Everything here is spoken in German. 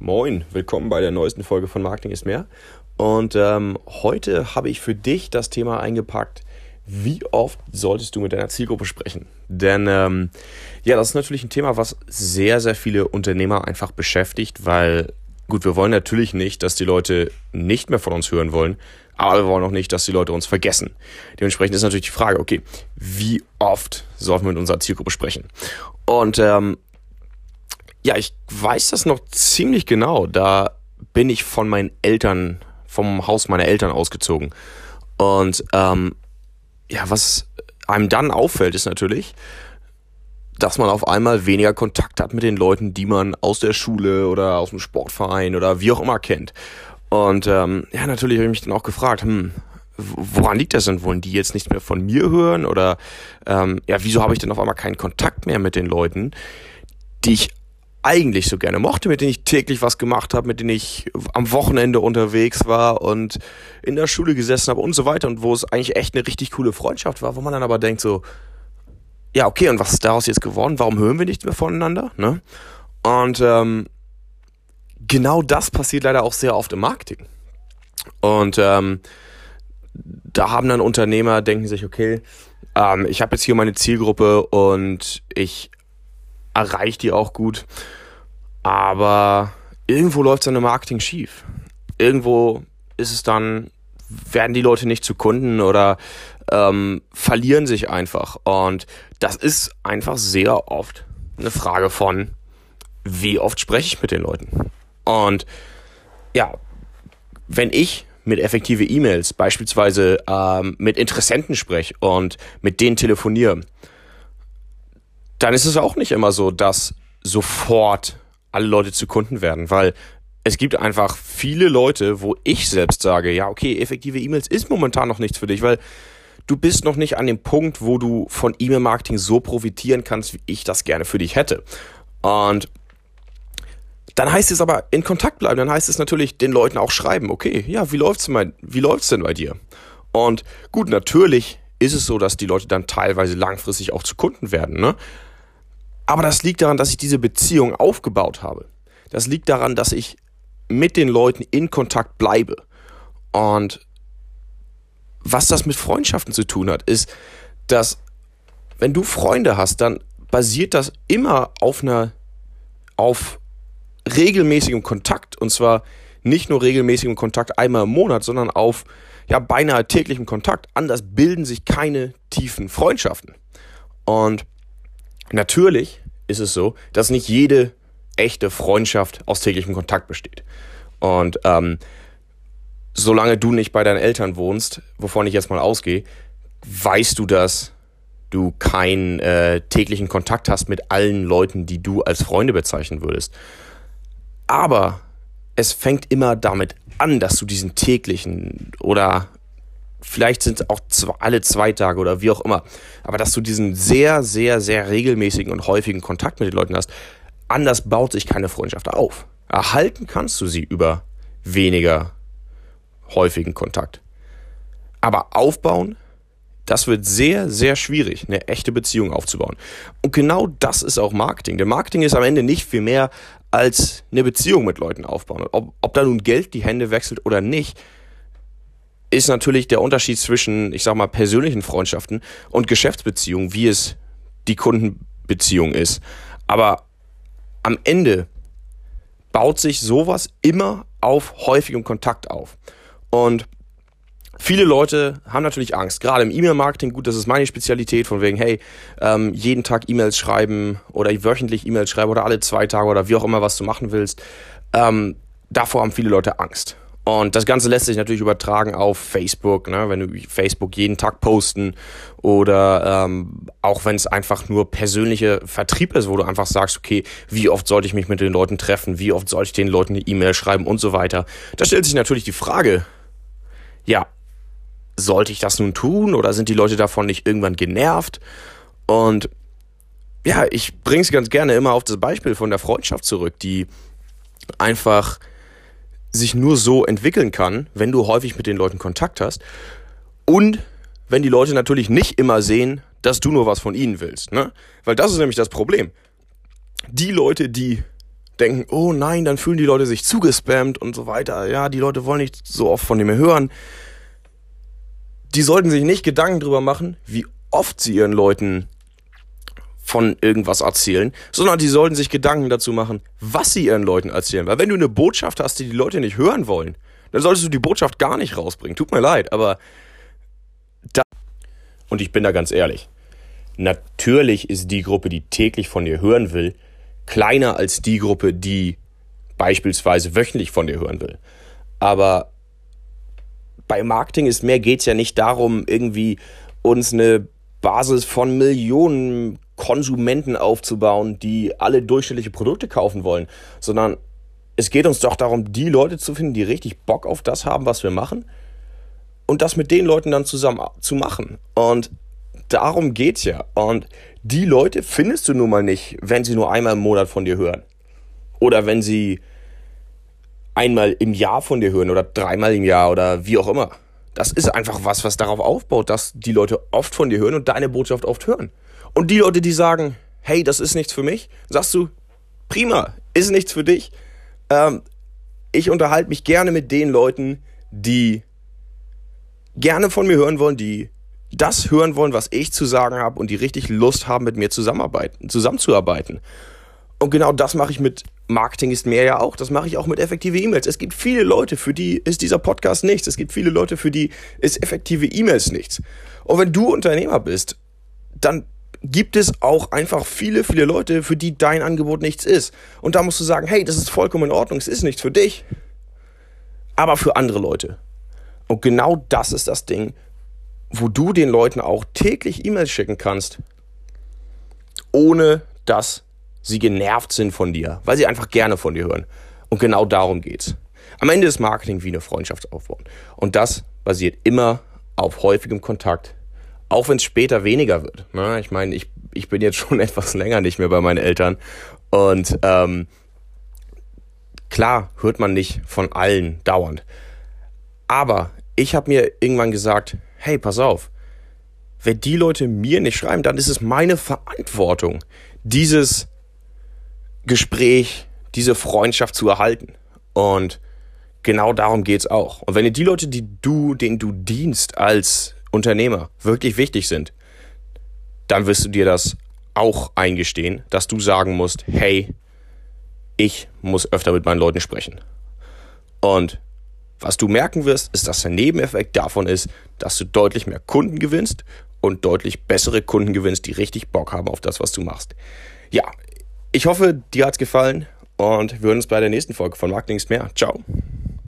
Moin, willkommen bei der neuesten Folge von Marketing ist mehr. Und ähm, heute habe ich für dich das Thema eingepackt, wie oft solltest du mit deiner Zielgruppe sprechen? Denn ähm, ja, das ist natürlich ein Thema, was sehr, sehr viele Unternehmer einfach beschäftigt, weil gut, wir wollen natürlich nicht, dass die Leute nicht mehr von uns hören wollen, aber wir wollen auch nicht, dass die Leute uns vergessen. Dementsprechend ist natürlich die Frage, okay, wie oft sollten wir mit unserer Zielgruppe sprechen? Und ähm, ja, ich weiß das noch ziemlich genau. Da bin ich von meinen Eltern, vom Haus meiner Eltern ausgezogen. Und ähm, ja, was einem dann auffällt, ist natürlich, dass man auf einmal weniger Kontakt hat mit den Leuten, die man aus der Schule oder aus dem Sportverein oder wie auch immer kennt. Und ähm, ja, natürlich habe ich mich dann auch gefragt, hm, woran liegt das denn? Wollen die jetzt nichts mehr von mir hören? Oder ähm, ja, wieso habe ich denn auf einmal keinen Kontakt mehr mit den Leuten, die ich eigentlich so gerne mochte, mit denen ich täglich was gemacht habe, mit denen ich am Wochenende unterwegs war und in der Schule gesessen habe und so weiter und wo es eigentlich echt eine richtig coole Freundschaft war, wo man dann aber denkt so, ja, okay, und was ist daraus jetzt geworden? Warum hören wir nichts mehr voneinander? Ne? Und ähm, genau das passiert leider auch sehr oft im Marketing. Und ähm, da haben dann Unternehmer, denken sich, okay, ähm, ich habe jetzt hier meine Zielgruppe und ich erreiche die auch gut. Aber irgendwo läuft seine Marketing schief. Irgendwo ist es dann, werden die Leute nicht zu Kunden oder ähm, verlieren sich einfach. Und das ist einfach sehr oft eine Frage von, wie oft spreche ich mit den Leuten. Und ja, wenn ich mit effektive E-Mails beispielsweise ähm, mit Interessenten spreche und mit denen telefoniere, dann ist es auch nicht immer so, dass sofort alle Leute zu Kunden werden, weil es gibt einfach viele Leute, wo ich selbst sage, ja, okay, effektive E-Mails ist momentan noch nichts für dich, weil du bist noch nicht an dem Punkt, wo du von E-Mail-Marketing so profitieren kannst, wie ich das gerne für dich hätte. Und dann heißt es aber in Kontakt bleiben, dann heißt es natürlich den Leuten auch schreiben, okay, ja, wie läuft's denn, wie läuft's denn bei dir? Und gut, natürlich ist es so, dass die Leute dann teilweise langfristig auch zu Kunden werden, ne? Aber das liegt daran, dass ich diese Beziehung aufgebaut habe. Das liegt daran, dass ich mit den Leuten in Kontakt bleibe. Und was das mit Freundschaften zu tun hat, ist, dass wenn du Freunde hast, dann basiert das immer auf einer, auf regelmäßigem Kontakt. Und zwar nicht nur regelmäßigem Kontakt einmal im Monat, sondern auf ja beinahe täglichem Kontakt. Anders bilden sich keine tiefen Freundschaften. Und Natürlich ist es so, dass nicht jede echte Freundschaft aus täglichem Kontakt besteht. Und ähm, solange du nicht bei deinen Eltern wohnst, wovon ich jetzt mal ausgehe, weißt du, dass du keinen äh, täglichen Kontakt hast mit allen Leuten, die du als Freunde bezeichnen würdest. Aber es fängt immer damit an, dass du diesen täglichen oder vielleicht sind es auch zwei, alle zwei Tage oder wie auch immer, aber dass du diesen sehr, sehr, sehr regelmäßigen und häufigen Kontakt mit den Leuten hast, anders baut sich keine Freundschaft auf. Erhalten kannst du sie über weniger häufigen Kontakt. Aber aufbauen, das wird sehr, sehr schwierig, eine echte Beziehung aufzubauen. Und genau das ist auch Marketing. Denn Marketing ist am Ende nicht viel mehr als eine Beziehung mit Leuten aufbauen. Ob, ob da nun Geld die Hände wechselt oder nicht, ist natürlich der Unterschied zwischen, ich sag mal, persönlichen Freundschaften und Geschäftsbeziehungen, wie es die Kundenbeziehung ist. Aber am Ende baut sich sowas immer auf häufigem Kontakt auf. Und viele Leute haben natürlich Angst, gerade im E-Mail-Marketing, gut, das ist meine Spezialität, von wegen, hey, ähm, jeden Tag E-Mails schreiben oder wöchentlich E-Mails schreiben oder alle zwei Tage oder wie auch immer, was du machen willst. Ähm, davor haben viele Leute Angst. Und das Ganze lässt sich natürlich übertragen auf Facebook, ne? wenn du Facebook jeden Tag posten oder ähm, auch wenn es einfach nur persönliche Vertrieb ist, wo du einfach sagst, okay, wie oft sollte ich mich mit den Leuten treffen, wie oft sollte ich den Leuten eine E-Mail schreiben und so weiter. Da stellt sich natürlich die Frage, ja, sollte ich das nun tun oder sind die Leute davon nicht irgendwann genervt? Und ja, ich bringe es ganz gerne immer auf das Beispiel von der Freundschaft zurück, die einfach sich nur so entwickeln kann, wenn du häufig mit den Leuten Kontakt hast und wenn die Leute natürlich nicht immer sehen, dass du nur was von ihnen willst. Ne? Weil das ist nämlich das Problem. Die Leute, die denken, oh nein, dann fühlen die Leute sich zugespammt und so weiter. Ja, die Leute wollen nicht so oft von dem hören. Die sollten sich nicht Gedanken drüber machen, wie oft sie ihren Leuten von irgendwas erzählen, sondern die sollten sich Gedanken dazu machen, was sie ihren Leuten erzählen. Weil wenn du eine Botschaft hast, die die Leute nicht hören wollen, dann solltest du die Botschaft gar nicht rausbringen. Tut mir leid, aber da und ich bin da ganz ehrlich. Natürlich ist die Gruppe, die täglich von dir hören will, kleiner als die Gruppe, die beispielsweise wöchentlich von dir hören will. Aber bei Marketing ist mehr geht es ja nicht darum, irgendwie uns eine Basis von Millionen Konsumenten aufzubauen, die alle durchschnittliche Produkte kaufen wollen, sondern es geht uns doch darum, die Leute zu finden, die richtig Bock auf das haben, was wir machen und das mit den Leuten dann zusammen zu machen. Und darum geht's ja. Und die Leute findest du nun mal nicht, wenn sie nur einmal im Monat von dir hören. Oder wenn sie einmal im Jahr von dir hören oder dreimal im Jahr oder wie auch immer. Das ist einfach was, was darauf aufbaut, dass die Leute oft von dir hören und deine Botschaft oft hören. Und die Leute, die sagen, hey, das ist nichts für mich, sagst du, prima, ist nichts für dich. Ähm, ich unterhalte mich gerne mit den Leuten, die gerne von mir hören wollen, die das hören wollen, was ich zu sagen habe und die richtig Lust haben, mit mir zusammenarbeiten, zusammenzuarbeiten. Und genau das mache ich mit Marketing ist mehr ja auch. Das mache ich auch mit effektive E-Mails. Es gibt viele Leute, für die ist dieser Podcast nichts. Es gibt viele Leute, für die ist effektive E-Mails nichts. Und wenn du Unternehmer bist, dann gibt es auch einfach viele, viele Leute, für die dein Angebot nichts ist. Und da musst du sagen, hey, das ist vollkommen in Ordnung, es ist nichts für dich, aber für andere Leute. Und genau das ist das Ding, wo du den Leuten auch täglich E-Mails schicken kannst, ohne dass sie genervt sind von dir, weil sie einfach gerne von dir hören. Und genau darum geht's. Am Ende ist Marketing wie eine Freundschaft aufbauen. Und das basiert immer auf häufigem Kontakt, auch wenn es später weniger wird. Ne? Ich meine, ich, ich bin jetzt schon etwas länger nicht mehr bei meinen Eltern. Und ähm, klar hört man nicht von allen dauernd. Aber ich habe mir irgendwann gesagt, hey, pass auf, wenn die Leute mir nicht schreiben, dann ist es meine Verantwortung, dieses Gespräch, diese Freundschaft zu erhalten. Und genau darum geht es auch. Und wenn dir die Leute, die du, denen du dienst als Unternehmer, wirklich wichtig sind, dann wirst du dir das auch eingestehen, dass du sagen musst, hey, ich muss öfter mit meinen Leuten sprechen. Und was du merken wirst, ist, dass der Nebeneffekt davon ist, dass du deutlich mehr Kunden gewinnst und deutlich bessere Kunden gewinnst, die richtig Bock haben auf das, was du machst. Ja, ich hoffe, dir hat's gefallen und wir hören uns bei der nächsten Folge von Marketing ist mehr. Ciao.